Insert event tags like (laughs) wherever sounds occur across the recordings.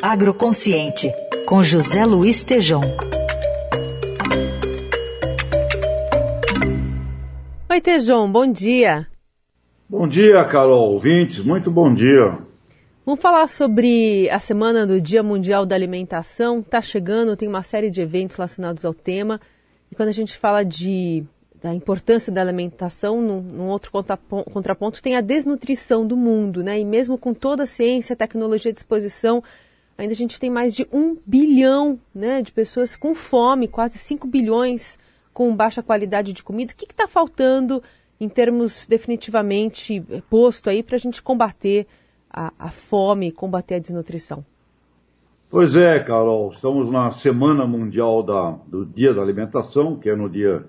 Agroconsciente, com José Luiz Tejom. Oi, Tejom, bom dia. Bom dia, Carol, ouvintes, muito bom dia. Vamos falar sobre a semana do Dia Mundial da Alimentação. Está chegando, tem uma série de eventos relacionados ao tema. E quando a gente fala de, da importância da alimentação, num, num outro contraponto, tem a desnutrição do mundo, né? E mesmo com toda a ciência, a tecnologia à disposição, ainda a gente tem mais de um bilhão né, de pessoas com fome, quase 5 bilhões com baixa qualidade de comida. O que está faltando em termos definitivamente posto aí para a gente combater a, a fome, combater a desnutrição? Pois é, Carol, estamos na Semana Mundial da, do Dia da Alimentação, que é no dia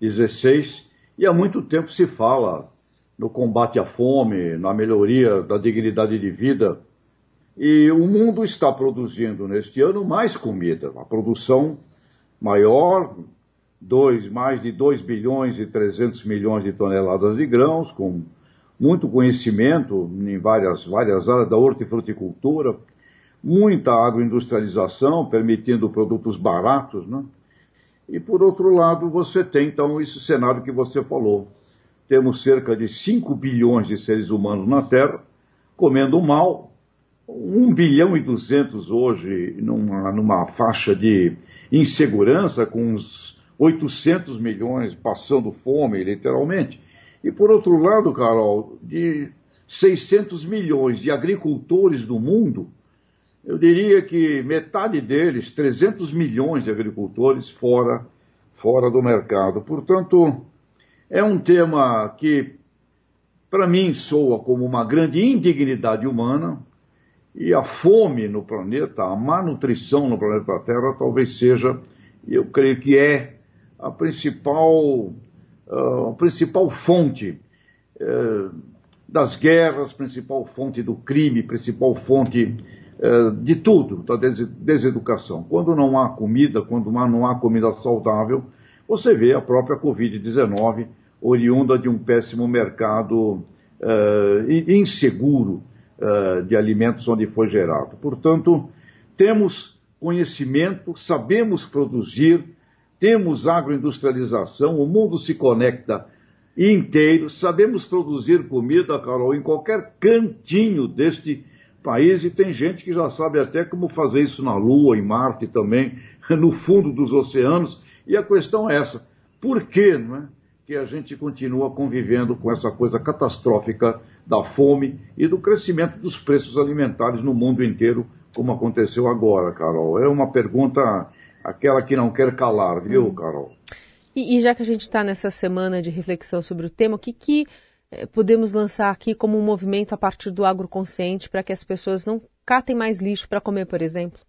16, e há muito tempo se fala no combate à fome, na melhoria da dignidade de vida. E o mundo está produzindo neste ano mais comida, a produção maior, dois, mais de 2 bilhões e 300 milhões de toneladas de grãos, com muito conhecimento em várias, várias áreas da hortifruticultura, muita agroindustrialização, permitindo produtos baratos, né? E por outro lado, você tem então esse cenário que você falou. Temos cerca de 5 bilhões de seres humanos na Terra, comendo mal, 1 bilhão e 200 hoje numa, numa faixa de insegurança, com uns 800 milhões passando fome, literalmente. E por outro lado, Carol, de 600 milhões de agricultores do mundo, eu diria que metade deles, 300 milhões de agricultores, fora, fora do mercado. Portanto, é um tema que, para mim, soa como uma grande indignidade humana, e a fome no planeta, a má nutrição no planeta Terra, talvez seja, eu creio que é, a principal uh, a principal fonte uh, das guerras, principal fonte do crime, principal fonte uh, de tudo, da des deseducação. Quando não há comida, quando não há comida saudável, você vê a própria Covid-19 oriunda de um péssimo mercado inseguro de alimentos onde foi gerado. Portanto, temos conhecimento, sabemos produzir, temos agroindustrialização, o mundo se conecta inteiro, sabemos produzir comida, Carol, em qualquer cantinho deste país e tem gente que já sabe até como fazer isso na Lua, em Marte também, (laughs) no fundo dos oceanos. E a questão é essa: por que, não é, que a gente continua convivendo com essa coisa catastrófica da fome e do crescimento dos preços alimentares no mundo inteiro, como aconteceu agora, Carol? É uma pergunta aquela que não quer calar, viu, hum. Carol? E, e já que a gente está nessa semana de reflexão sobre o tema, o que, que eh, podemos lançar aqui como um movimento a partir do agroconsciente para que as pessoas não catem mais lixo para comer, por exemplo?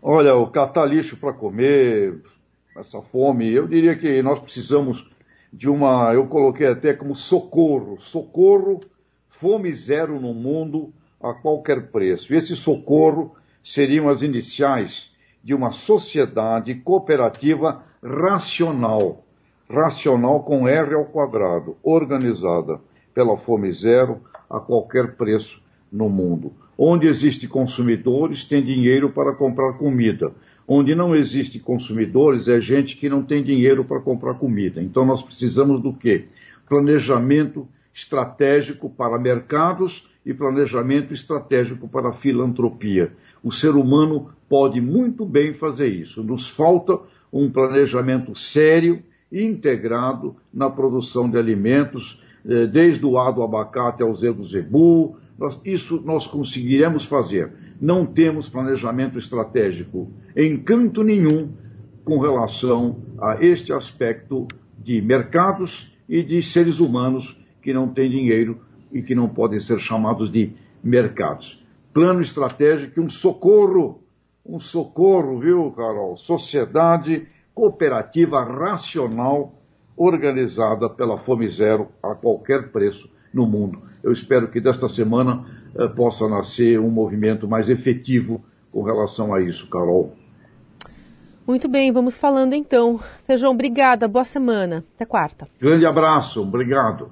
Olha, o catar lixo para comer, essa fome, eu diria que nós precisamos de uma, eu coloquei até como socorro, socorro, fome zero no mundo a qualquer preço. E esse socorro seriam as iniciais de uma sociedade cooperativa racional, racional com R ao quadrado, organizada pela fome zero a qualquer preço no mundo. Onde existe consumidores, tem dinheiro para comprar comida. Onde não existe consumidores, é gente que não tem dinheiro para comprar comida. Então nós precisamos do quê? Planejamento estratégico para mercados e planejamento estratégico para filantropia. O ser humano pode muito bem fazer isso. Nos falta um planejamento sério e integrado na produção de alimentos, eh, desde o A do abacate ao do zebu. isso nós conseguiremos fazer. Não temos planejamento estratégico em canto nenhum com relação a este aspecto de mercados e de seres humanos que não têm dinheiro e que não podem ser chamados de mercados. Plano estratégico, um socorro um socorro, viu, Carol? Sociedade cooperativa racional organizada pela Fome Zero a qualquer preço no mundo. Eu espero que desta semana eh, possa nascer um movimento mais efetivo com relação a isso, Carol. Muito bem, vamos falando então. Feijão, obrigada, boa semana. Até quarta. Grande abraço, obrigado.